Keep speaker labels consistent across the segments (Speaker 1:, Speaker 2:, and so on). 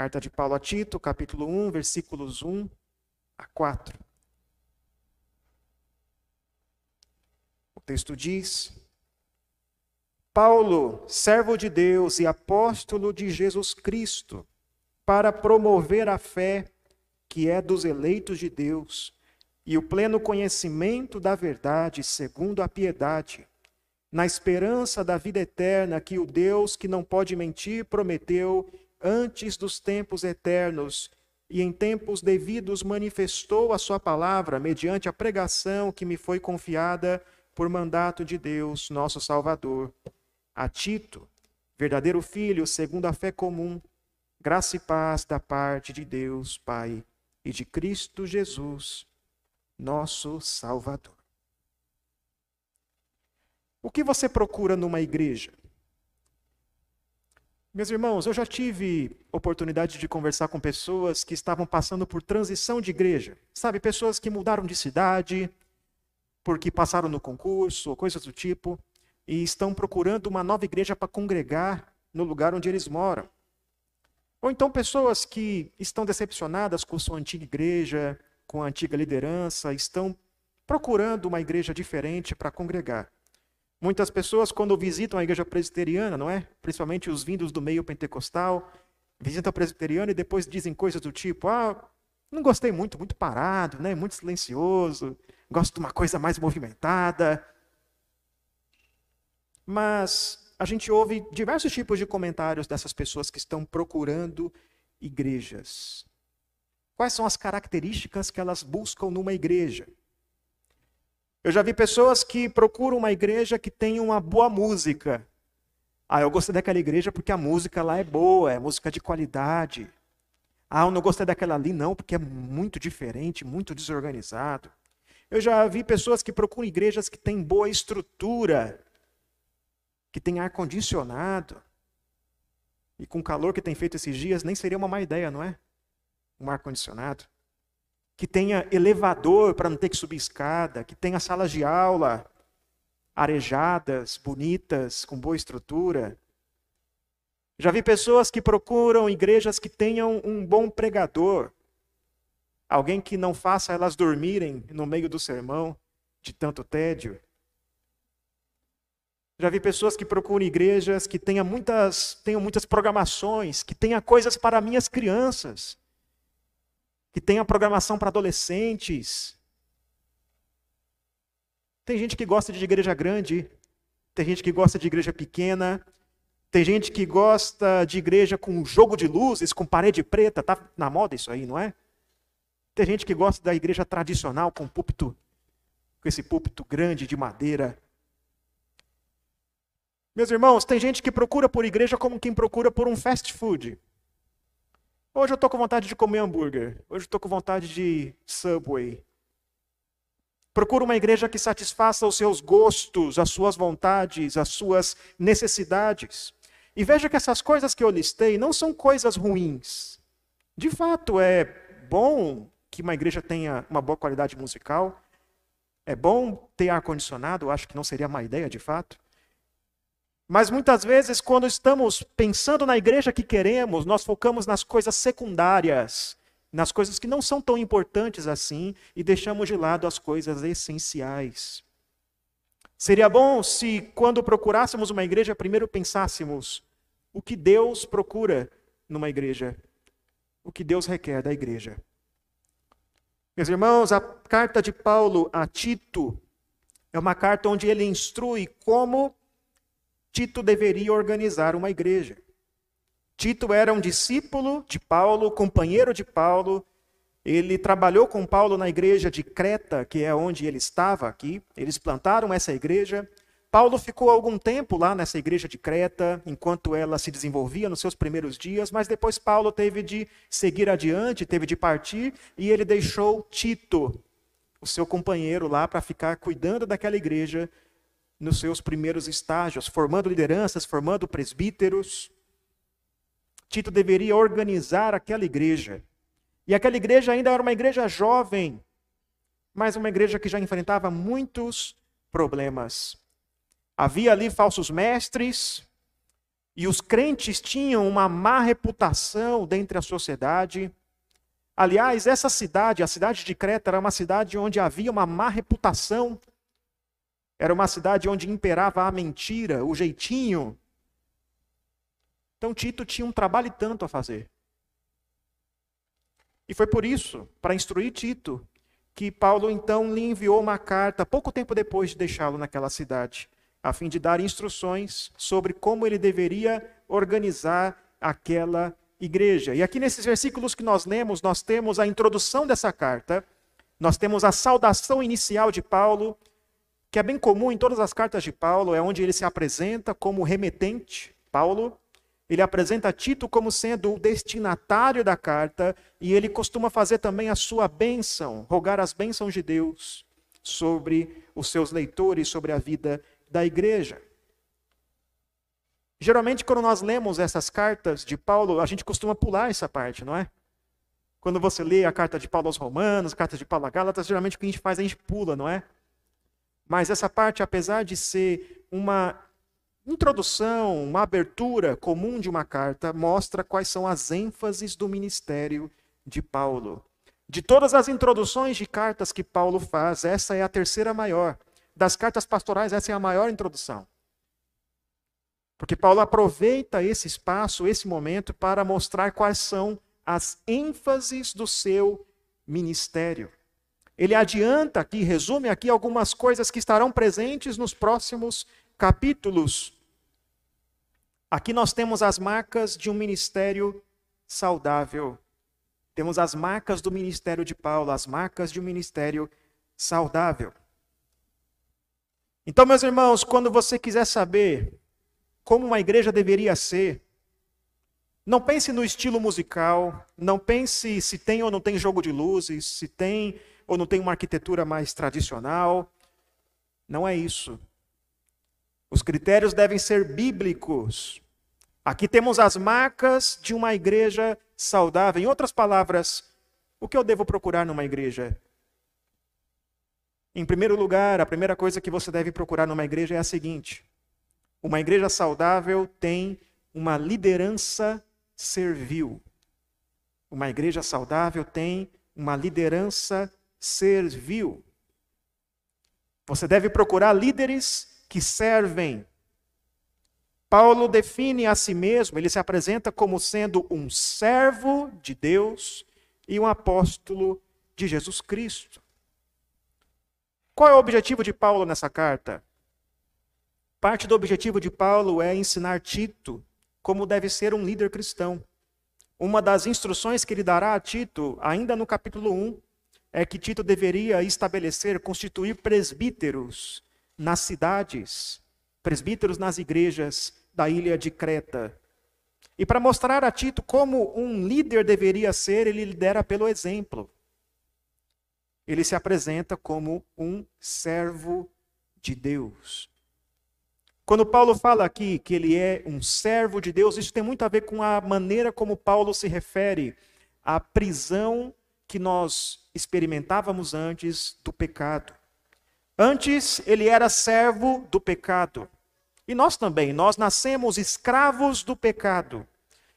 Speaker 1: Carta de Paulo a Tito, capítulo 1, versículos 1 a 4. O texto diz: Paulo, servo de Deus e apóstolo de Jesus Cristo, para promover a fé que é dos eleitos de Deus e o pleno conhecimento da verdade segundo a piedade, na esperança da vida eterna que o Deus que não pode mentir prometeu antes dos tempos eternos e em tempos devidos manifestou a sua palavra mediante a pregação que me foi confiada por mandato de Deus, nosso Salvador. A Tito, verdadeiro filho, segundo a fé comum, graça e paz da parte de Deus, Pai, e de Cristo Jesus, nosso Salvador. O que você procura numa igreja? Meus irmãos, eu já tive oportunidade de conversar com pessoas que estavam passando por transição de igreja. Sabe, pessoas que mudaram de cidade, porque passaram no concurso, ou coisas do tipo, e estão procurando uma nova igreja para congregar no lugar onde eles moram. Ou então pessoas que estão decepcionadas com sua antiga igreja, com a antiga liderança, estão procurando uma igreja diferente para congregar. Muitas pessoas, quando visitam a igreja presbiteriana, não é? Principalmente os vindos do meio pentecostal, visitam a presbiteriana e depois dizem coisas do tipo: ah, não gostei muito, muito parado, né? muito silencioso, gosto de uma coisa mais movimentada. Mas a gente ouve diversos tipos de comentários dessas pessoas que estão procurando igrejas. Quais são as características que elas buscam numa igreja? Eu já vi pessoas que procuram uma igreja que tem uma boa música. Ah, eu gostei daquela igreja porque a música lá é boa, é música de qualidade. Ah, eu não gostei daquela ali não, porque é muito diferente, muito desorganizado. Eu já vi pessoas que procuram igrejas que têm boa estrutura, que tem ar condicionado. E com o calor que tem feito esses dias, nem seria uma má ideia, não é? Um ar condicionado que tenha elevador para não ter que subir escada, que tenha salas de aula arejadas, bonitas, com boa estrutura. Já vi pessoas que procuram igrejas que tenham um bom pregador, alguém que não faça elas dormirem no meio do sermão de tanto tédio. Já vi pessoas que procuram igrejas que tenham muitas, tenham muitas programações, que tenha coisas para minhas crianças que tenha programação para adolescentes. Tem gente que gosta de igreja grande, tem gente que gosta de igreja pequena, tem gente que gosta de igreja com jogo de luzes, com parede preta, tá na moda isso aí, não é? Tem gente que gosta da igreja tradicional com púlpito, com esse púlpito grande de madeira. Meus irmãos, tem gente que procura por igreja como quem procura por um fast food. Hoje eu estou com vontade de comer hambúrguer. Hoje eu estou com vontade de Subway. Procura uma igreja que satisfaça os seus gostos, as suas vontades, as suas necessidades. E veja que essas coisas que eu listei não são coisas ruins. De fato, é bom que uma igreja tenha uma boa qualidade musical. É bom ter ar-condicionado, acho que não seria má ideia de fato. Mas muitas vezes, quando estamos pensando na igreja que queremos, nós focamos nas coisas secundárias, nas coisas que não são tão importantes assim, e deixamos de lado as coisas essenciais. Seria bom se, quando procurássemos uma igreja, primeiro pensássemos o que Deus procura numa igreja, o que Deus requer da igreja. Meus irmãos, a carta de Paulo a Tito é uma carta onde ele instrui como Tito deveria organizar uma igreja. Tito era um discípulo de Paulo, companheiro de Paulo. Ele trabalhou com Paulo na igreja de Creta, que é onde ele estava aqui. Eles plantaram essa igreja. Paulo ficou algum tempo lá nessa igreja de Creta, enquanto ela se desenvolvia nos seus primeiros dias, mas depois Paulo teve de seguir adiante, teve de partir, e ele deixou Tito, o seu companheiro lá, para ficar cuidando daquela igreja nos seus primeiros estágios, formando lideranças, formando presbíteros. Tito deveria organizar aquela igreja. E aquela igreja ainda era uma igreja jovem, mas uma igreja que já enfrentava muitos problemas. Havia ali falsos mestres, E os crentes tinham uma má reputação dentre a sociedade. Aliás, essa cidade, a cidade de Creta, era uma cidade onde havia uma má reputação. Era uma cidade onde imperava a mentira, o jeitinho. Então Tito tinha um trabalho tanto a fazer. E foi por isso, para instruir Tito, que Paulo então lhe enviou uma carta pouco tempo depois de deixá-lo naquela cidade, a fim de dar instruções sobre como ele deveria organizar aquela igreja. E aqui nesses versículos que nós lemos, nós temos a introdução dessa carta, nós temos a saudação inicial de Paulo, que é bem comum em todas as cartas de Paulo, é onde ele se apresenta como remetente, Paulo, ele apresenta Tito como sendo o destinatário da carta e ele costuma fazer também a sua bênção, rogar as bênçãos de Deus sobre os seus leitores, sobre a vida da igreja. Geralmente, quando nós lemos essas cartas de Paulo, a gente costuma pular essa parte, não é? Quando você lê a carta de Paulo aos Romanos, a carta de Paulo a Gálatas, geralmente o que a gente faz, a gente pula, não é? Mas essa parte, apesar de ser uma introdução, uma abertura comum de uma carta, mostra quais são as ênfases do ministério de Paulo. De todas as introduções de cartas que Paulo faz, essa é a terceira maior. Das cartas pastorais, essa é a maior introdução. Porque Paulo aproveita esse espaço, esse momento, para mostrar quais são as ênfases do seu ministério. Ele adianta aqui, resume aqui algumas coisas que estarão presentes nos próximos capítulos. Aqui nós temos as marcas de um ministério saudável. Temos as marcas do ministério de Paulo, as marcas de um ministério saudável. Então, meus irmãos, quando você quiser saber como uma igreja deveria ser, não pense no estilo musical, não pense se tem ou não tem jogo de luzes, se tem ou não tem uma arquitetura mais tradicional. Não é isso. Os critérios devem ser bíblicos. Aqui temos as marcas de uma igreja saudável. Em outras palavras, o que eu devo procurar numa igreja? Em primeiro lugar, a primeira coisa que você deve procurar numa igreja é a seguinte: uma igreja saudável tem uma liderança servil. Uma igreja saudável tem uma liderança servil. Você deve procurar líderes que servem. Paulo define a si mesmo, ele se apresenta como sendo um servo de Deus e um apóstolo de Jesus Cristo. Qual é o objetivo de Paulo nessa carta? Parte do objetivo de Paulo é ensinar Tito como deve ser um líder cristão. Uma das instruções que ele dará a Tito, ainda no capítulo 1, é que Tito deveria estabelecer, constituir presbíteros nas cidades, presbíteros nas igrejas da ilha de Creta. E para mostrar a Tito como um líder deveria ser, ele lidera pelo exemplo. Ele se apresenta como um servo de Deus. Quando Paulo fala aqui que ele é um servo de Deus, isso tem muito a ver com a maneira como Paulo se refere à prisão que nós experimentávamos antes do pecado. Antes ele era servo do pecado. E nós também, nós nascemos escravos do pecado.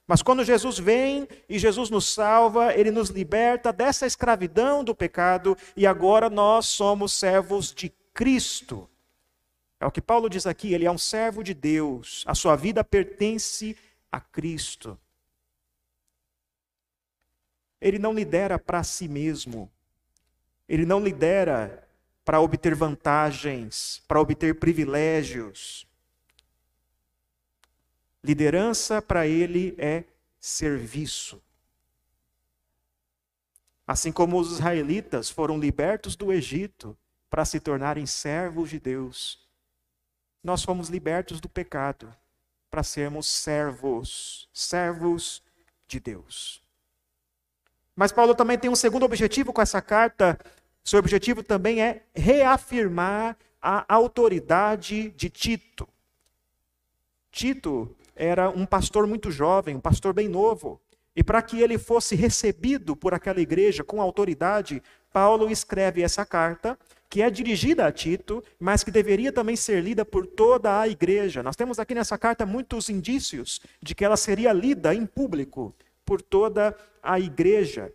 Speaker 1: Mas quando Jesus vem e Jesus nos salva, ele nos liberta dessa escravidão do pecado e agora nós somos servos de Cristo. É o que Paulo diz aqui, ele é um servo de Deus, a sua vida pertence a Cristo. Ele não lidera para si mesmo, ele não lidera para obter vantagens, para obter privilégios. Liderança para ele é serviço. Assim como os israelitas foram libertos do Egito para se tornarem servos de Deus, nós fomos libertos do pecado para sermos servos, servos de Deus. Mas Paulo também tem um segundo objetivo com essa carta, seu objetivo também é reafirmar a autoridade de Tito. Tito era um pastor muito jovem, um pastor bem novo. E para que ele fosse recebido por aquela igreja com autoridade, Paulo escreve essa carta, que é dirigida a Tito, mas que deveria também ser lida por toda a igreja. Nós temos aqui nessa carta muitos indícios de que ela seria lida em público por toda a igreja.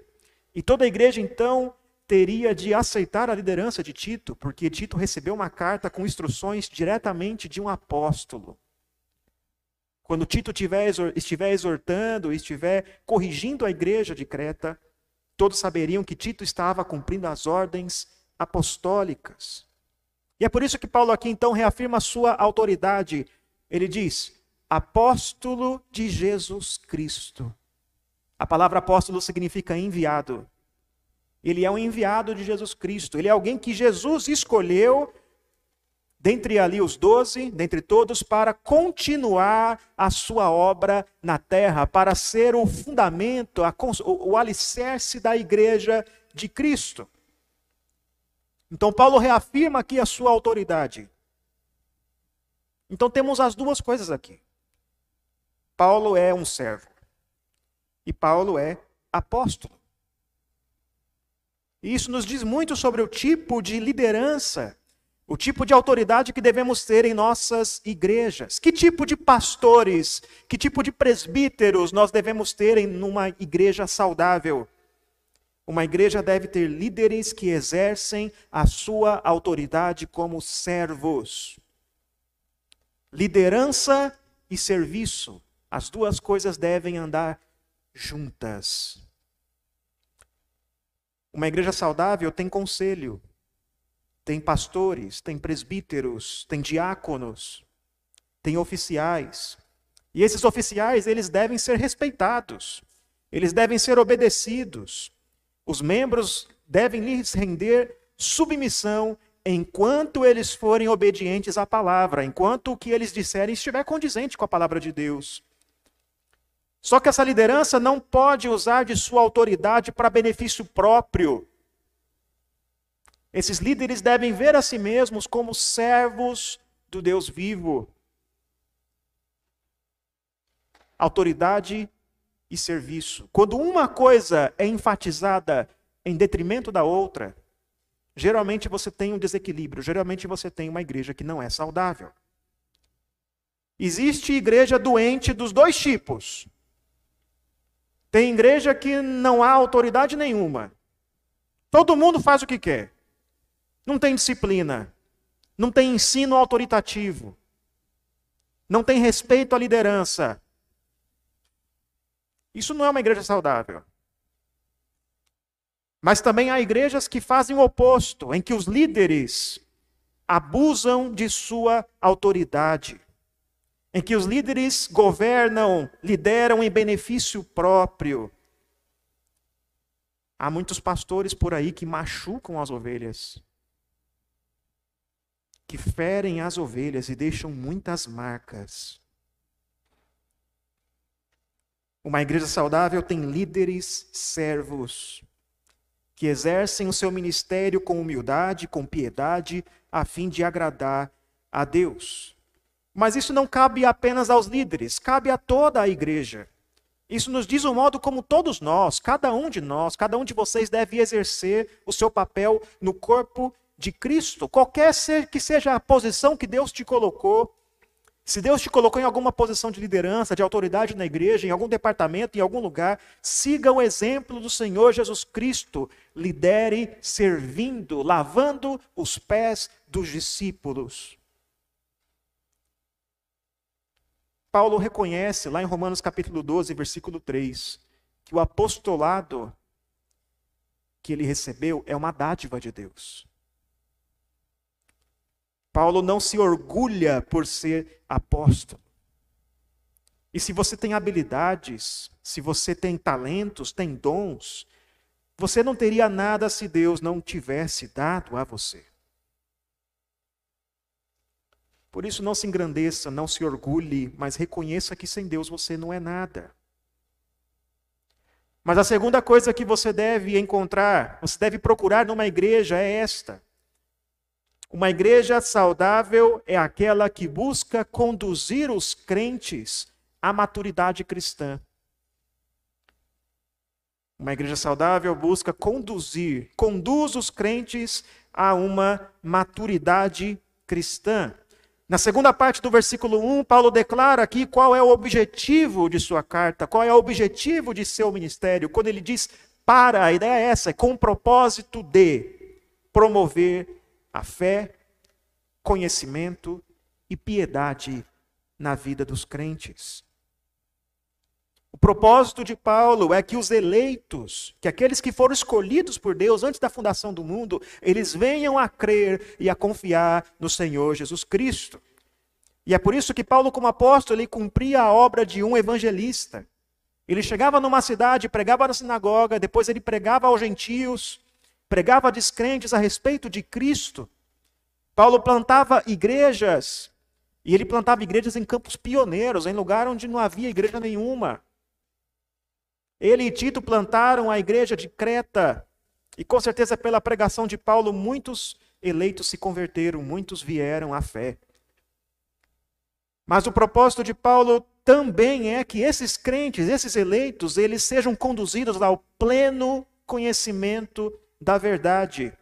Speaker 1: E toda a igreja, então, teria de aceitar a liderança de Tito, porque Tito recebeu uma carta com instruções diretamente de um apóstolo. Quando Tito estiver exortando, estiver corrigindo a igreja de Creta, todos saberiam que Tito estava cumprindo as ordens apostólicas. E é por isso que Paulo aqui então reafirma a sua autoridade. Ele diz: apóstolo de Jesus Cristo. A palavra apóstolo significa enviado. Ele é um enviado de Jesus Cristo. Ele é alguém que Jesus escolheu dentre ali os doze, dentre todos, para continuar a sua obra na terra, para ser o fundamento, a, o, o alicerce da igreja de Cristo. Então, Paulo reafirma aqui a sua autoridade. Então, temos as duas coisas aqui. Paulo é um servo e Paulo é apóstolo. E isso nos diz muito sobre o tipo de liderança o tipo de autoridade que devemos ter em nossas igrejas. Que tipo de pastores, que tipo de presbíteros nós devemos ter em uma igreja saudável? Uma igreja deve ter líderes que exercem a sua autoridade como servos. Liderança e serviço, as duas coisas devem andar juntas. Uma igreja saudável tem conselho, tem pastores, tem presbíteros, tem diáconos, tem oficiais. E esses oficiais, eles devem ser respeitados, eles devem ser obedecidos. Os membros devem lhes render submissão enquanto eles forem obedientes à palavra, enquanto o que eles disserem estiver condizente com a palavra de Deus. Só que essa liderança não pode usar de sua autoridade para benefício próprio. Esses líderes devem ver a si mesmos como servos do Deus vivo. Autoridade e serviço. Quando uma coisa é enfatizada em detrimento da outra, geralmente você tem um desequilíbrio, geralmente você tem uma igreja que não é saudável. Existe igreja doente dos dois tipos. Tem igreja que não há autoridade nenhuma. Todo mundo faz o que quer. Não tem disciplina. Não tem ensino autoritativo. Não tem respeito à liderança. Isso não é uma igreja saudável. Mas também há igrejas que fazem o oposto, em que os líderes abusam de sua autoridade, em que os líderes governam, lideram em benefício próprio. Há muitos pastores por aí que machucam as ovelhas que ferem as ovelhas e deixam muitas marcas. Uma igreja saudável tem líderes servos que exercem o seu ministério com humildade, com piedade, a fim de agradar a Deus. Mas isso não cabe apenas aos líderes, cabe a toda a igreja. Isso nos diz o modo como todos nós, cada um de nós, cada um de vocês deve exercer o seu papel no corpo de Cristo, qualquer que seja a posição que Deus te colocou, se Deus te colocou em alguma posição de liderança, de autoridade na igreja, em algum departamento, em algum lugar, siga o exemplo do Senhor Jesus Cristo. Lidere servindo, lavando os pés dos discípulos. Paulo reconhece lá em Romanos capítulo 12, versículo 3, que o apostolado que ele recebeu é uma dádiva de Deus. Paulo não se orgulha por ser apóstolo. E se você tem habilidades, se você tem talentos, tem dons, você não teria nada se Deus não tivesse dado a você. Por isso, não se engrandeça, não se orgulhe, mas reconheça que sem Deus você não é nada. Mas a segunda coisa que você deve encontrar, você deve procurar numa igreja é esta: uma igreja saudável é aquela que busca conduzir os crentes à maturidade cristã. Uma igreja saudável busca conduzir, conduz os crentes a uma maturidade cristã. Na segunda parte do versículo 1, Paulo declara aqui qual é o objetivo de sua carta, qual é o objetivo de seu ministério. Quando ele diz para, a ideia é essa, é com o propósito de promover a fé, conhecimento e piedade na vida dos crentes. O propósito de Paulo é que os eleitos, que aqueles que foram escolhidos por Deus antes da fundação do mundo, eles venham a crer e a confiar no Senhor Jesus Cristo. E é por isso que Paulo, como apóstolo, ele cumpria a obra de um evangelista. Ele chegava numa cidade, pregava na sinagoga, depois ele pregava aos gentios, pregava a descrentes a respeito de Cristo. Paulo plantava igrejas, e ele plantava igrejas em campos pioneiros, em lugar onde não havia igreja nenhuma. Ele e Tito plantaram a igreja de Creta, e com certeza pela pregação de Paulo, muitos eleitos se converteram, muitos vieram à fé. Mas o propósito de Paulo também é que esses crentes, esses eleitos, eles sejam conduzidos ao pleno conhecimento da verdade.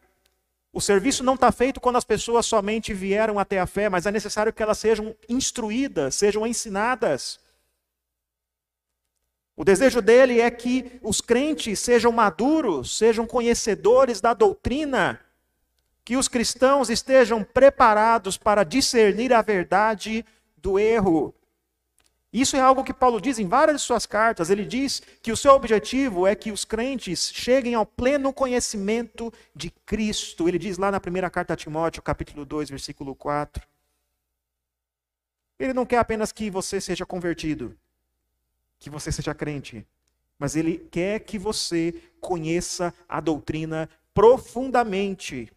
Speaker 1: O serviço não está feito quando as pessoas somente vieram até a fé, mas é necessário que elas sejam instruídas, sejam ensinadas. Desejo dele é que os crentes sejam maduros, sejam conhecedores da doutrina, que os cristãos estejam preparados para discernir a verdade do erro. Isso é algo que Paulo diz em várias de suas cartas. Ele diz que o seu objetivo é que os crentes cheguem ao pleno conhecimento de Cristo. Ele diz lá na primeira carta a Timóteo, capítulo 2, versículo 4. Ele não quer apenas que você seja convertido que você seja crente, mas ele quer que você conheça a doutrina profundamente.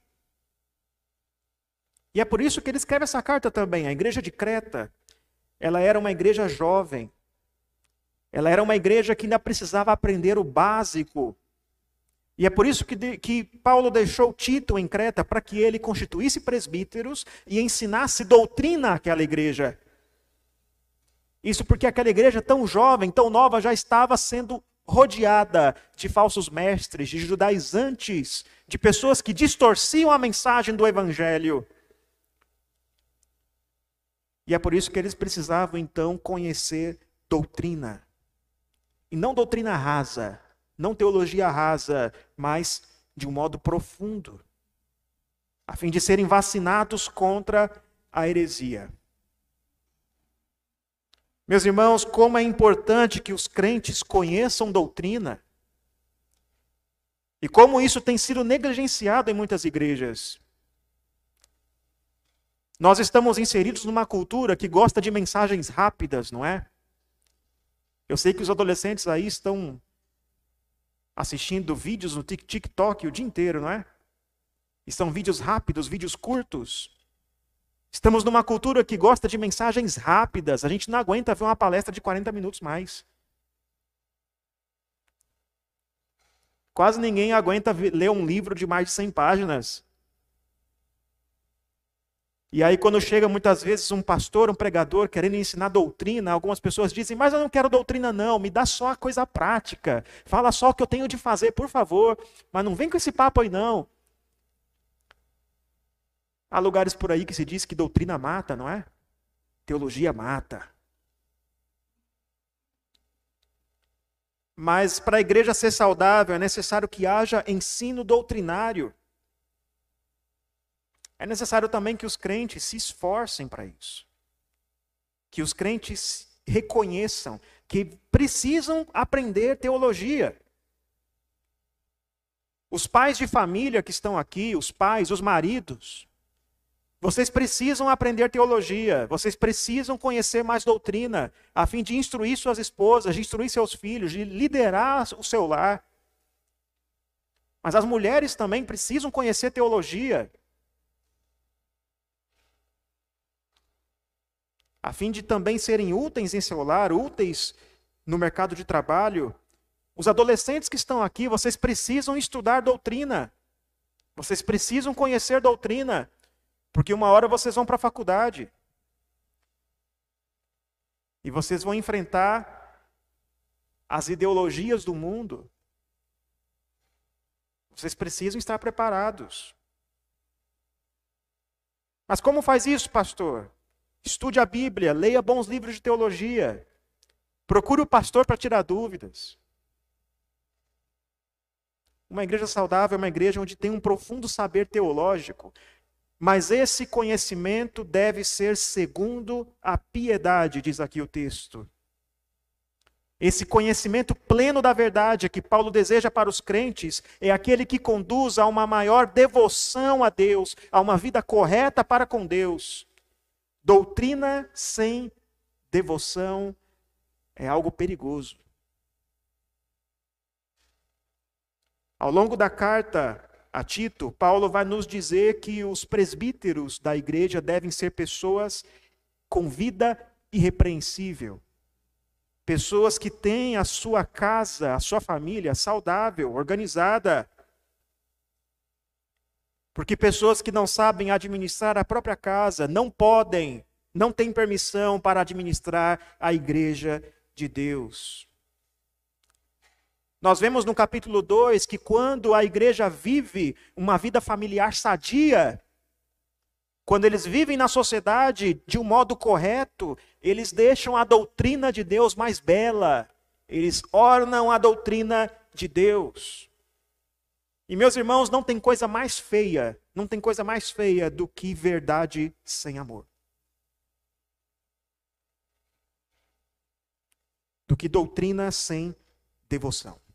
Speaker 1: E é por isso que ele escreve essa carta também. A igreja de Creta, ela era uma igreja jovem. Ela era uma igreja que ainda precisava aprender o básico. E é por isso que, que Paulo deixou Tito em Creta para que ele constituísse presbíteros e ensinasse doutrina àquela igreja. Isso porque aquela igreja tão jovem, tão nova, já estava sendo rodeada de falsos mestres, de judaizantes, de pessoas que distorciam a mensagem do evangelho. E é por isso que eles precisavam então conhecer doutrina. E não doutrina rasa, não teologia rasa, mas de um modo profundo, a fim de serem vacinados contra a heresia. Meus irmãos, como é importante que os crentes conheçam doutrina. E como isso tem sido negligenciado em muitas igrejas. Nós estamos inseridos numa cultura que gosta de mensagens rápidas, não é? Eu sei que os adolescentes aí estão assistindo vídeos no TikTok o dia inteiro, não é? E são vídeos rápidos, vídeos curtos. Estamos numa cultura que gosta de mensagens rápidas. A gente não aguenta ver uma palestra de 40 minutos mais. Quase ninguém aguenta ler um livro de mais de 100 páginas. E aí, quando chega muitas vezes um pastor, um pregador querendo ensinar doutrina, algumas pessoas dizem: Mas eu não quero doutrina, não, me dá só a coisa prática. Fala só o que eu tenho de fazer, por favor. Mas não vem com esse papo aí, não. Há lugares por aí que se diz que doutrina mata, não é? Teologia mata. Mas para a igreja ser saudável é necessário que haja ensino doutrinário. É necessário também que os crentes se esforcem para isso. Que os crentes reconheçam que precisam aprender teologia. Os pais de família que estão aqui, os pais, os maridos, vocês precisam aprender teologia, vocês precisam conhecer mais doutrina, a fim de instruir suas esposas, de instruir seus filhos, de liderar o seu lar. Mas as mulheres também precisam conhecer teologia, a fim de também serem úteis em seu lar, úteis no mercado de trabalho. Os adolescentes que estão aqui, vocês precisam estudar doutrina, vocês precisam conhecer doutrina. Porque uma hora vocês vão para a faculdade. E vocês vão enfrentar as ideologias do mundo. Vocês precisam estar preparados. Mas como faz isso, pastor? Estude a Bíblia, leia bons livros de teologia. Procure o pastor para tirar dúvidas. Uma igreja saudável é uma igreja onde tem um profundo saber teológico, mas esse conhecimento deve ser segundo a piedade, diz aqui o texto. Esse conhecimento pleno da verdade que Paulo deseja para os crentes é aquele que conduz a uma maior devoção a Deus, a uma vida correta para com Deus. Doutrina sem devoção é algo perigoso. Ao longo da carta a Tito, Paulo vai nos dizer que os presbíteros da igreja devem ser pessoas com vida irrepreensível. Pessoas que têm a sua casa, a sua família saudável, organizada. Porque pessoas que não sabem administrar a própria casa não podem, não têm permissão para administrar a igreja de Deus. Nós vemos no capítulo 2 que quando a igreja vive uma vida familiar sadia, quando eles vivem na sociedade de um modo correto, eles deixam a doutrina de Deus mais bela, eles ornam a doutrina de Deus. E meus irmãos, não tem coisa mais feia, não tem coisa mais feia do que verdade sem amor. Do que doutrina sem devoção.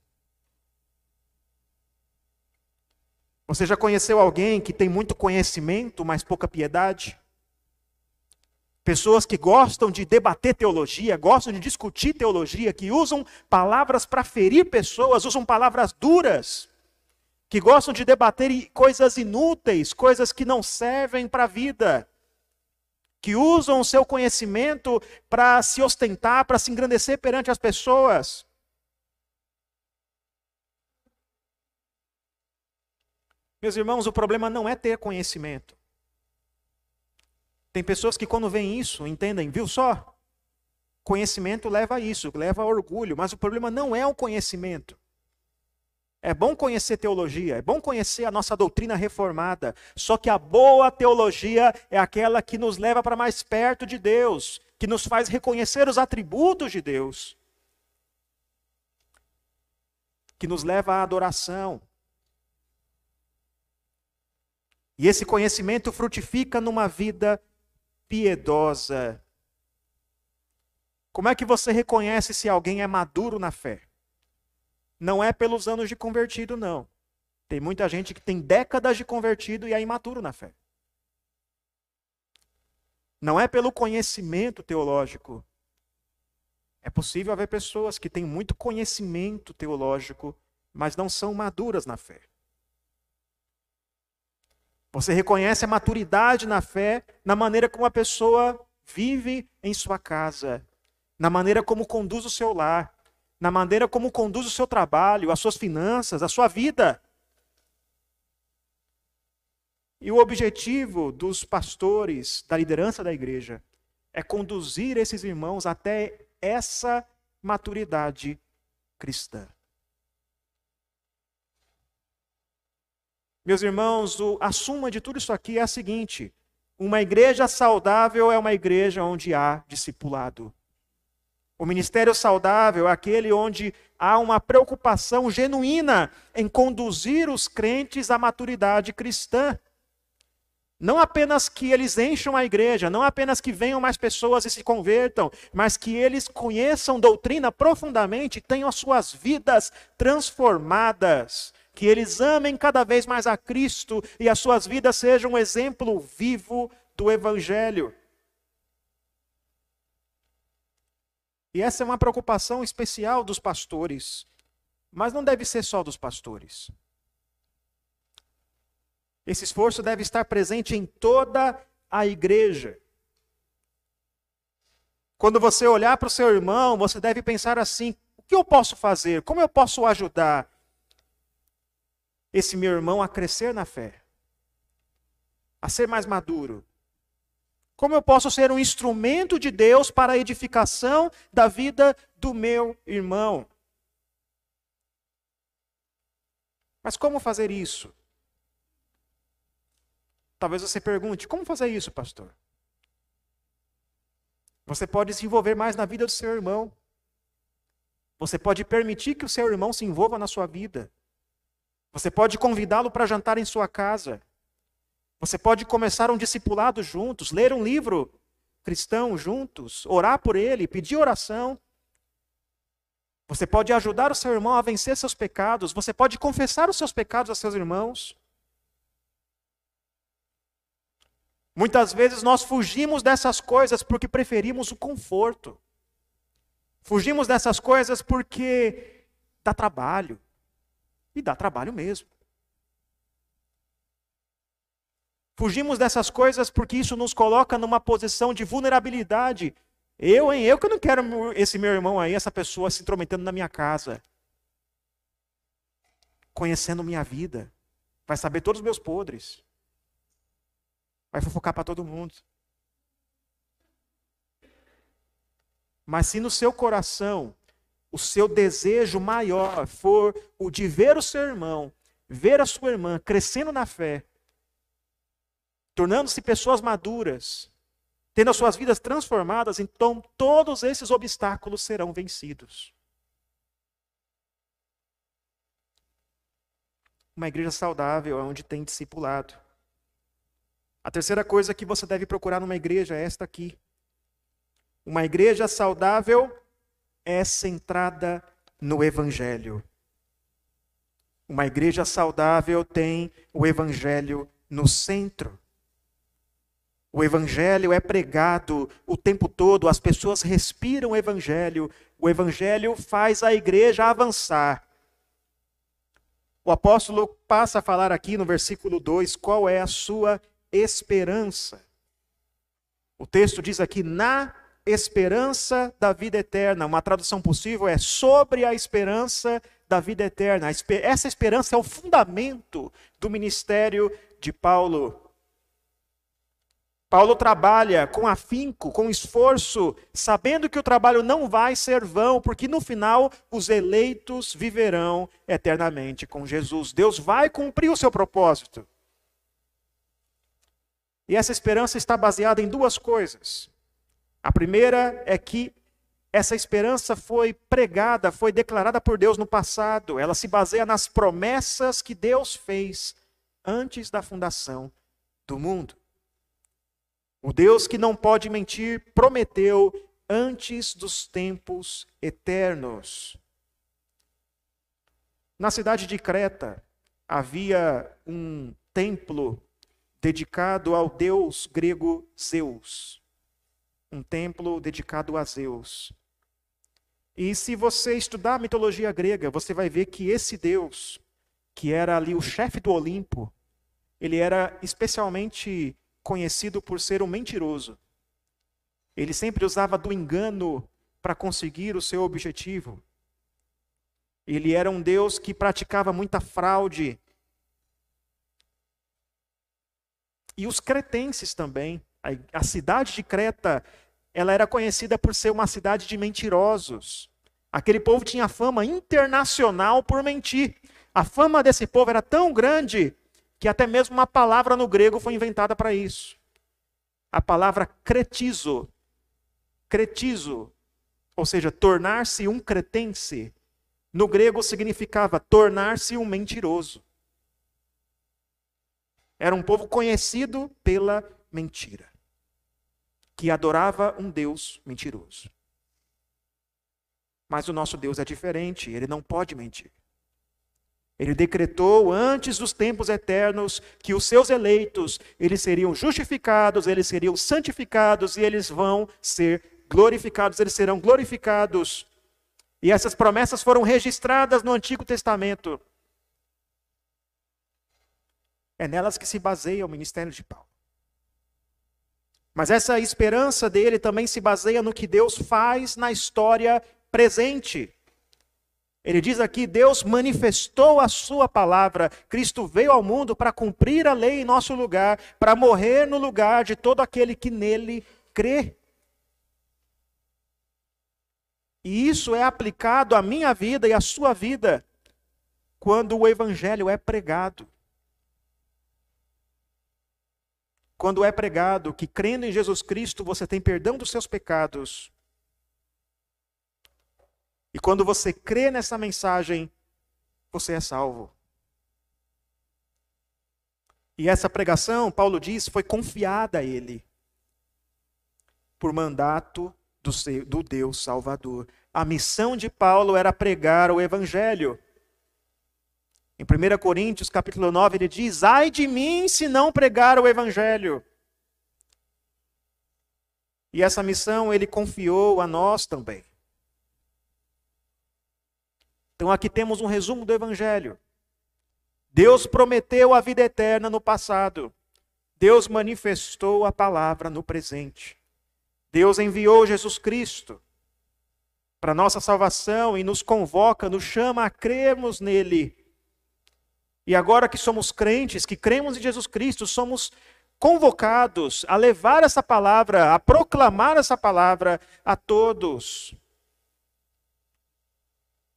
Speaker 1: Você já conheceu alguém que tem muito conhecimento, mas pouca piedade? Pessoas que gostam de debater teologia, gostam de discutir teologia, que usam palavras para ferir pessoas, usam palavras duras, que gostam de debater coisas inúteis, coisas que não servem para a vida, que usam o seu conhecimento para se ostentar, para se engrandecer perante as pessoas. Meus irmãos, o problema não é ter conhecimento. Tem pessoas que, quando veem isso, entendem, viu só? Conhecimento leva a isso, leva a orgulho, mas o problema não é o conhecimento. É bom conhecer teologia, é bom conhecer a nossa doutrina reformada, só que a boa teologia é aquela que nos leva para mais perto de Deus, que nos faz reconhecer os atributos de Deus, que nos leva à adoração, e esse conhecimento frutifica numa vida piedosa. Como é que você reconhece se alguém é maduro na fé? Não é pelos anos de convertido, não. Tem muita gente que tem décadas de convertido e é imaturo na fé. Não é pelo conhecimento teológico. É possível haver pessoas que têm muito conhecimento teológico, mas não são maduras na fé. Você reconhece a maturidade na fé na maneira como a pessoa vive em sua casa, na maneira como conduz o seu lar, na maneira como conduz o seu trabalho, as suas finanças, a sua vida. E o objetivo dos pastores, da liderança da igreja, é conduzir esses irmãos até essa maturidade cristã. Meus irmãos, a suma de tudo isso aqui é a seguinte: uma igreja saudável é uma igreja onde há discipulado. O ministério saudável é aquele onde há uma preocupação genuína em conduzir os crentes à maturidade cristã. Não apenas que eles encham a igreja, não apenas que venham mais pessoas e se convertam, mas que eles conheçam doutrina profundamente e tenham as suas vidas transformadas que eles amem cada vez mais a Cristo e as suas vidas sejam um exemplo vivo do Evangelho. E essa é uma preocupação especial dos pastores, mas não deve ser só dos pastores. Esse esforço deve estar presente em toda a igreja. Quando você olhar para o seu irmão, você deve pensar assim: o que eu posso fazer? Como eu posso ajudar? Esse meu irmão a crescer na fé, a ser mais maduro? Como eu posso ser um instrumento de Deus para a edificação da vida do meu irmão? Mas como fazer isso? Talvez você pergunte: como fazer isso, pastor? Você pode se envolver mais na vida do seu irmão. Você pode permitir que o seu irmão se envolva na sua vida. Você pode convidá-lo para jantar em sua casa. Você pode começar um discipulado juntos, ler um livro cristão juntos, orar por ele, pedir oração. Você pode ajudar o seu irmão a vencer seus pecados. Você pode confessar os seus pecados a seus irmãos. Muitas vezes nós fugimos dessas coisas porque preferimos o conforto. Fugimos dessas coisas porque dá trabalho. E dá trabalho mesmo. Fugimos dessas coisas porque isso nos coloca numa posição de vulnerabilidade. Eu, hein? Eu que não quero esse meu irmão aí, essa pessoa se intrometendo na minha casa. Conhecendo minha vida. Vai saber todos os meus podres. Vai fofocar para todo mundo. Mas se no seu coração o seu desejo maior for o de ver o seu irmão, ver a sua irmã crescendo na fé, tornando-se pessoas maduras, tendo as suas vidas transformadas, então todos esses obstáculos serão vencidos. Uma igreja saudável é onde tem discipulado. A terceira coisa que você deve procurar numa igreja é esta aqui. Uma igreja saudável é centrada no Evangelho. Uma igreja saudável tem o Evangelho no centro. O Evangelho é pregado o tempo todo, as pessoas respiram o Evangelho, o Evangelho faz a igreja avançar. O apóstolo passa a falar aqui no versículo 2 qual é a sua esperança. O texto diz aqui, na esperança da vida eterna. Uma tradução possível é sobre a esperança da vida eterna. Essa esperança é o fundamento do ministério de Paulo. Paulo trabalha com afinco, com esforço, sabendo que o trabalho não vai ser vão, porque no final os eleitos viverão eternamente com Jesus. Deus vai cumprir o seu propósito. E essa esperança está baseada em duas coisas. A primeira é que essa esperança foi pregada, foi declarada por Deus no passado. Ela se baseia nas promessas que Deus fez antes da fundação do mundo. O Deus que não pode mentir prometeu antes dos tempos eternos. Na cidade de Creta havia um templo dedicado ao deus grego Zeus. Um templo dedicado a Zeus. E se você estudar a mitologia grega, você vai ver que esse deus, que era ali o chefe do Olimpo, ele era especialmente conhecido por ser um mentiroso. Ele sempre usava do engano para conseguir o seu objetivo. Ele era um Deus que praticava muita fraude, E os cretenses também. A, cidade de Creta, ela era conhecida por ser uma cidade de mentirosos. Aquele povo tinha fama internacional por mentir. A fama desse povo era tão grande que até mesmo uma palavra no grego foi inventada para isso. A palavra cretizo. Cretizo, ou seja, tornar-se um cretense, no grego significava tornar-se um mentiroso. Era um povo conhecido pela mentira, que adorava um Deus mentiroso. Mas o nosso Deus é diferente, ele não pode mentir. Ele decretou antes dos tempos eternos que os seus eleitos, eles seriam justificados, eles seriam santificados e eles vão ser glorificados, eles serão glorificados. E essas promessas foram registradas no Antigo Testamento. É nelas que se baseia o ministério de Paulo. Mas essa esperança dele também se baseia no que Deus faz na história presente. Ele diz aqui: Deus manifestou a sua palavra. Cristo veio ao mundo para cumprir a lei em nosso lugar, para morrer no lugar de todo aquele que nele crê. E isso é aplicado à minha vida e à sua vida. quando o evangelho é pregado. Quando é pregado que crendo em Jesus Cristo você tem perdão dos seus pecados. E quando você crê nessa mensagem, você é salvo. E essa pregação, Paulo diz, foi confiada a ele por mandato do, do Deus Salvador. A missão de Paulo era pregar o evangelho. Em 1 Coríntios, capítulo 9, ele diz: Ai de mim se não pregar o evangelho. E essa missão ele confiou a nós também. Então aqui temos um resumo do evangelho. Deus prometeu a vida eterna no passado. Deus manifestou a palavra no presente. Deus enviou Jesus Cristo para nossa salvação e nos convoca, nos chama a crermos nele. E agora que somos crentes, que cremos em Jesus Cristo, somos convocados a levar essa palavra, a proclamar essa palavra a todos.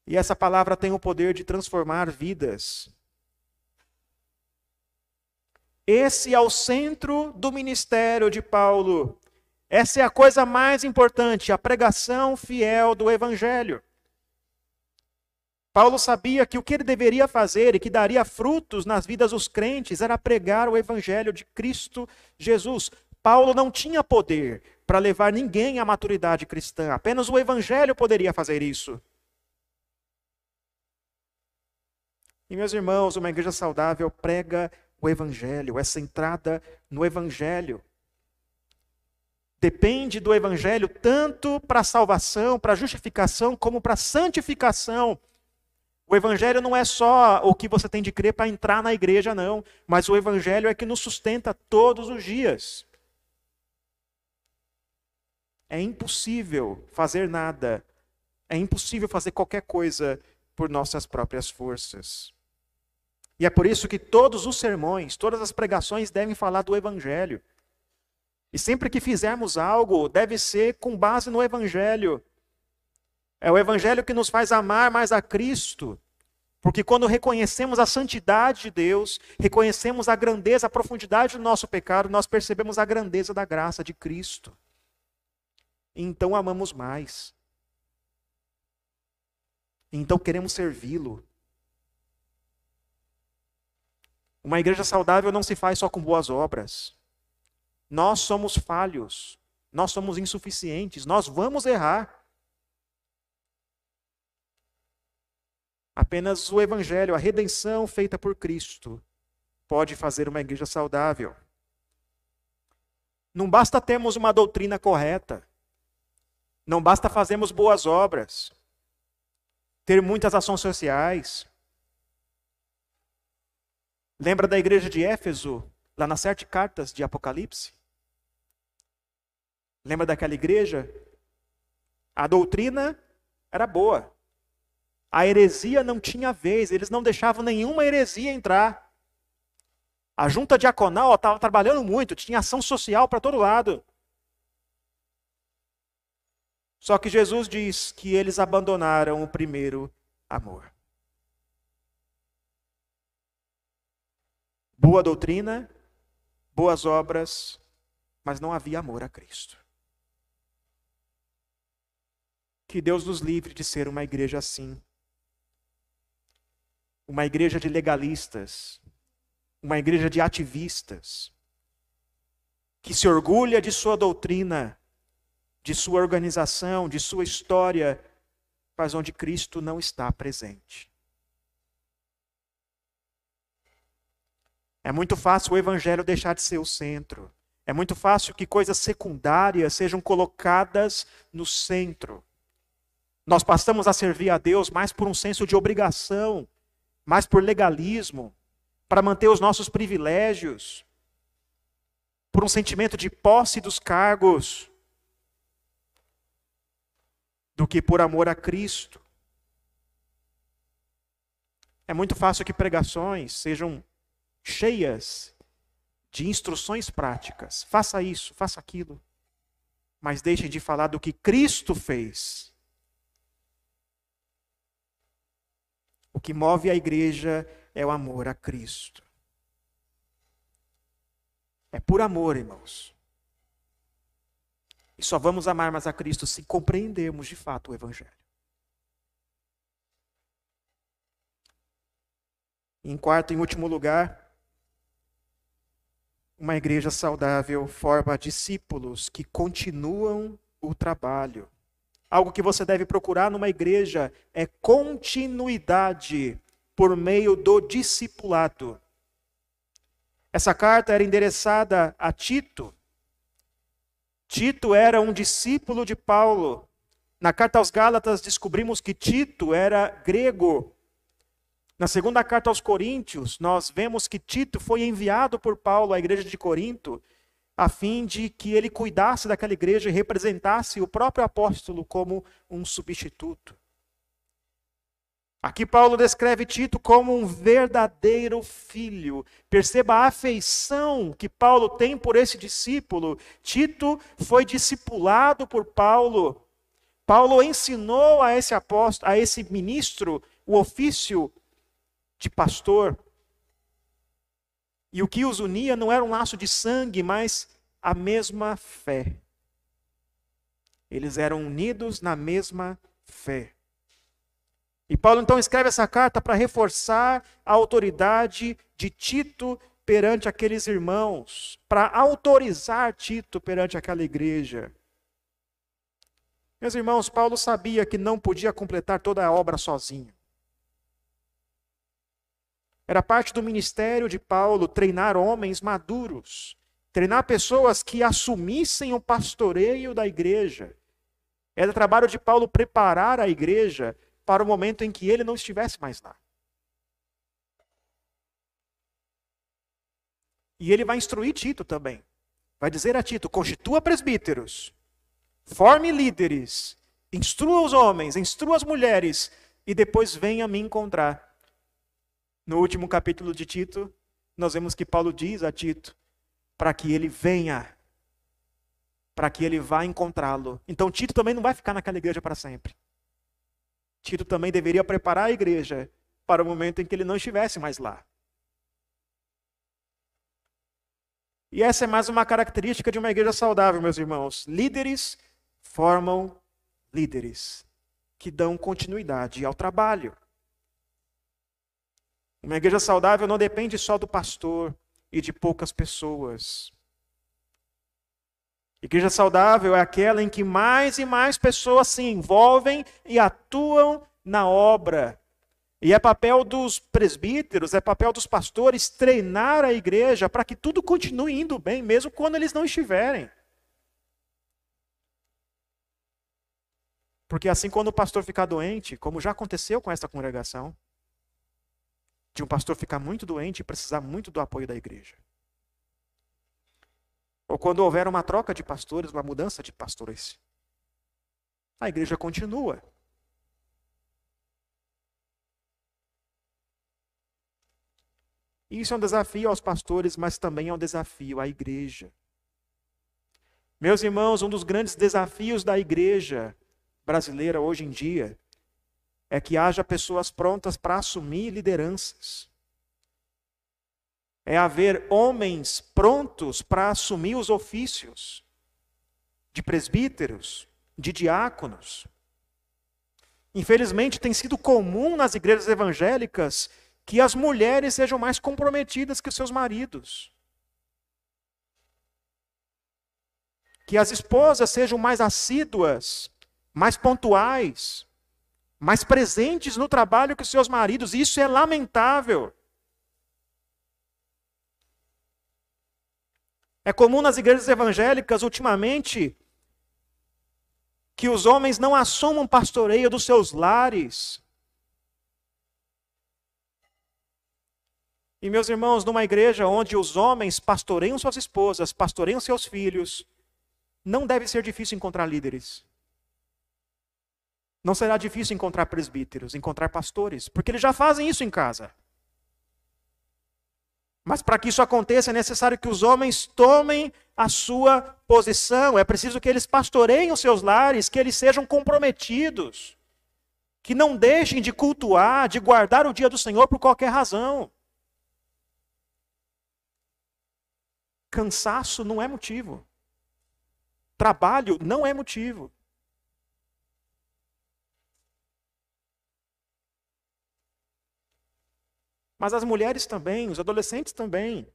Speaker 1: E essa palavra tem o poder de transformar vidas. Esse é o centro do ministério de Paulo. Essa é a coisa mais importante, a pregação fiel do Evangelho. Paulo sabia que o que ele deveria fazer e que daria frutos nas vidas dos crentes era pregar o Evangelho de Cristo Jesus. Paulo não tinha poder para levar ninguém à maturidade cristã, apenas o Evangelho poderia fazer isso. E meus irmãos, uma igreja saudável prega o Evangelho, é centrada no Evangelho. Depende do Evangelho tanto para a salvação, para a justificação, como para a santificação. O Evangelho não é só o que você tem de crer para entrar na igreja, não. Mas o Evangelho é que nos sustenta todos os dias. É impossível fazer nada, é impossível fazer qualquer coisa por nossas próprias forças. E é por isso que todos os sermões, todas as pregações devem falar do Evangelho. E sempre que fizermos algo, deve ser com base no Evangelho. É o Evangelho que nos faz amar mais a Cristo. Porque quando reconhecemos a santidade de Deus, reconhecemos a grandeza, a profundidade do nosso pecado, nós percebemos a grandeza da graça de Cristo. Então amamos mais. Então queremos servi-lo. Uma igreja saudável não se faz só com boas obras. Nós somos falhos, nós somos insuficientes, nós vamos errar. Apenas o Evangelho, a redenção feita por Cristo, pode fazer uma igreja saudável. Não basta termos uma doutrina correta, não basta fazermos boas obras, ter muitas ações sociais, Lembra da igreja de Éfeso, lá nas sete cartas de Apocalipse? Lembra daquela igreja? A doutrina era boa. A heresia não tinha vez, eles não deixavam nenhuma heresia entrar. A junta diaconal estava trabalhando muito, tinha ação social para todo lado. Só que Jesus diz que eles abandonaram o primeiro amor. Boa doutrina, boas obras, mas não havia amor a Cristo. Que Deus nos livre de ser uma igreja assim. Uma igreja de legalistas, uma igreja de ativistas, que se orgulha de sua doutrina, de sua organização, de sua história, mas onde Cristo não está presente. É muito fácil o evangelho deixar de ser o centro. É muito fácil que coisas secundárias sejam colocadas no centro. Nós passamos a servir a Deus mais por um senso de obrigação, mais por legalismo, para manter os nossos privilégios, por um sentimento de posse dos cargos, do que por amor a Cristo. É muito fácil que pregações sejam cheias de instruções práticas. Faça isso, faça aquilo. Mas deixem de falar do que Cristo fez. O que move a igreja é o amor a Cristo. É por amor, irmãos. E só vamos amar mais a Cristo se compreendermos de fato o Evangelho. Em quarto e último lugar, uma igreja saudável forma discípulos que continuam o trabalho. Algo que você deve procurar numa igreja é continuidade por meio do discipulado. Essa carta era endereçada a Tito. Tito era um discípulo de Paulo. Na carta aos Gálatas descobrimos que Tito era grego. Na segunda carta aos Coríntios, nós vemos que Tito foi enviado por Paulo à igreja de Corinto a fim de que ele cuidasse daquela igreja e representasse o próprio apóstolo como um substituto. Aqui Paulo descreve Tito como um verdadeiro filho. Perceba a afeição que Paulo tem por esse discípulo. Tito foi discipulado por Paulo. Paulo ensinou a esse apóstolo, a esse ministro, o ofício de pastor. E o que os unia não era um laço de sangue, mas a mesma fé. Eles eram unidos na mesma fé. E Paulo então escreve essa carta para reforçar a autoridade de Tito perante aqueles irmãos, para autorizar Tito perante aquela igreja. Meus irmãos, Paulo sabia que não podia completar toda a obra sozinho. Era parte do ministério de Paulo treinar homens maduros, treinar pessoas que assumissem o pastoreio da igreja. Era trabalho de Paulo preparar a igreja para o momento em que ele não estivesse mais lá. E ele vai instruir Tito também. Vai dizer a Tito: constitua presbíteros, forme líderes, instrua os homens, instrua as mulheres, e depois venha me encontrar no último capítulo de Tito, nós vemos que Paulo diz a Tito para que ele venha, para que ele vá encontrá-lo. Então Tito também não vai ficar naquela igreja para sempre. Tito também deveria preparar a igreja para o momento em que ele não estivesse mais lá. E essa é mais uma característica de uma igreja saudável, meus irmãos. Líderes formam líderes que dão continuidade ao trabalho. Uma igreja saudável não depende só do pastor e de poucas pessoas. Igreja saudável é aquela em que mais e mais pessoas se envolvem e atuam na obra. E é papel dos presbíteros, é papel dos pastores treinar a igreja para que tudo continue indo bem, mesmo quando eles não estiverem. Porque assim, quando o pastor ficar doente, como já aconteceu com essa congregação, de um pastor ficar muito doente e precisar muito do apoio da igreja. Ou quando houver uma troca de pastores, uma mudança de pastores. A igreja continua. Isso é um desafio aos pastores, mas também é um desafio à igreja. Meus irmãos, um dos grandes desafios da igreja brasileira hoje em dia é que haja pessoas prontas para assumir lideranças. É haver homens prontos para assumir os ofícios de presbíteros, de diáconos. Infelizmente, tem sido comum nas igrejas evangélicas que as mulheres sejam mais comprometidas que os seus maridos. Que as esposas sejam mais assíduas, mais pontuais, mais presentes no trabalho que os seus maridos. Isso é lamentável. É comum nas igrejas evangélicas, ultimamente, que os homens não assumam pastoreio dos seus lares. E, meus irmãos, numa igreja onde os homens pastoreiam suas esposas, pastoreiam seus filhos, não deve ser difícil encontrar líderes. Não será difícil encontrar presbíteros, encontrar pastores, porque eles já fazem isso em casa. Mas para que isso aconteça é necessário que os homens tomem a sua posição, é preciso que eles pastoreiem os seus lares, que eles sejam comprometidos, que não deixem de cultuar, de guardar o dia do Senhor por qualquer razão. Cansaço não é motivo. Trabalho não é motivo. Mas as mulheres também, os adolescentes também.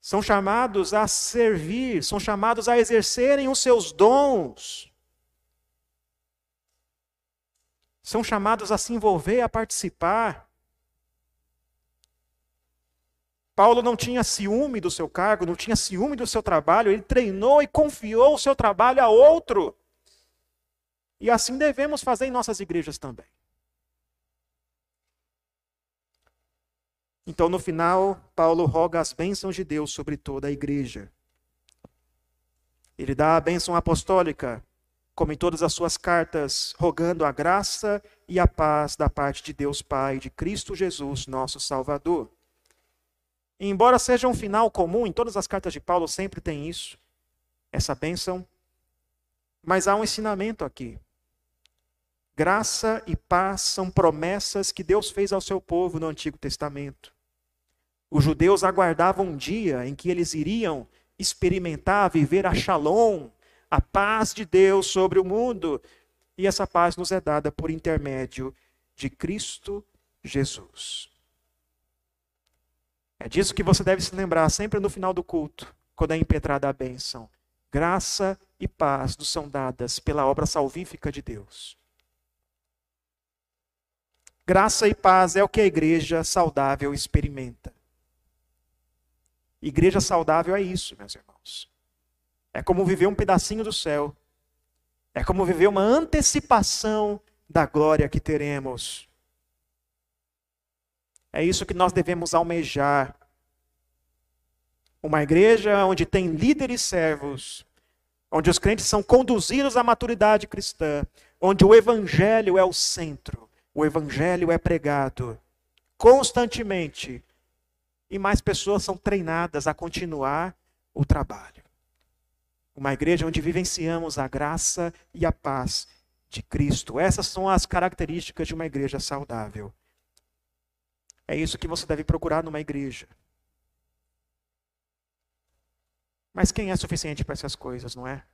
Speaker 1: São chamados a servir, são chamados a exercerem os seus dons. São chamados a se envolver, a participar. Paulo não tinha ciúme do seu cargo, não tinha ciúme do seu trabalho, ele treinou e confiou o seu trabalho a outro. E assim devemos fazer em nossas igrejas também. Então, no final, Paulo roga as bênçãos de Deus sobre toda a igreja. Ele dá a bênção apostólica, como em todas as suas cartas, rogando a graça e a paz da parte de Deus Pai, de Cristo Jesus, nosso Salvador. E embora seja um final comum, em todas as cartas de Paulo sempre tem isso, essa bênção, mas há um ensinamento aqui. Graça e paz são promessas que Deus fez ao seu povo no Antigo Testamento. Os judeus aguardavam um dia em que eles iriam experimentar, viver a shalom, a paz de Deus sobre o mundo. E essa paz nos é dada por intermédio de Cristo Jesus. É disso que você deve se lembrar sempre no final do culto, quando é impetrada a bênção. Graça e paz nos são dadas pela obra salvífica de Deus. Graça e paz é o que a igreja saudável experimenta. Igreja saudável é isso, meus irmãos. É como viver um pedacinho do céu. É como viver uma antecipação da glória que teremos. É isso que nós devemos almejar. Uma igreja onde tem líderes servos, onde os crentes são conduzidos à maturidade cristã, onde o evangelho é o centro, o evangelho é pregado constantemente e mais pessoas são treinadas a continuar o trabalho. Uma igreja onde vivenciamos a graça e a paz de Cristo. Essas são as características de uma igreja saudável. É isso que você deve procurar numa igreja. Mas quem é suficiente para essas coisas, não é?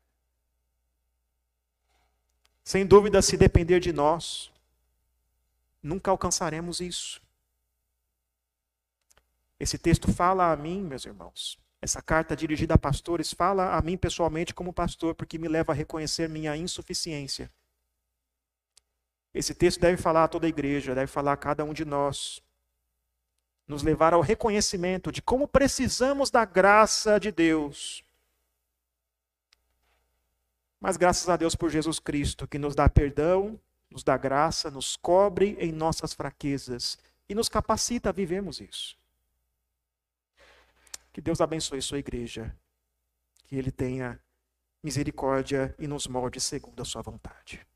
Speaker 1: Sem dúvida, se depender de nós, nunca alcançaremos isso. Esse texto fala a mim, meus irmãos. Essa carta dirigida a pastores fala a mim pessoalmente como pastor, porque me leva a reconhecer minha insuficiência. Esse texto deve falar a toda a igreja, deve falar a cada um de nós. Nos levar ao reconhecimento de como precisamos da graça de Deus. Mas graças a Deus por Jesus Cristo, que nos dá perdão, nos dá graça, nos cobre em nossas fraquezas e nos capacita a vivermos isso. Que Deus abençoe sua igreja. Que Ele tenha misericórdia e nos molde segundo a sua vontade.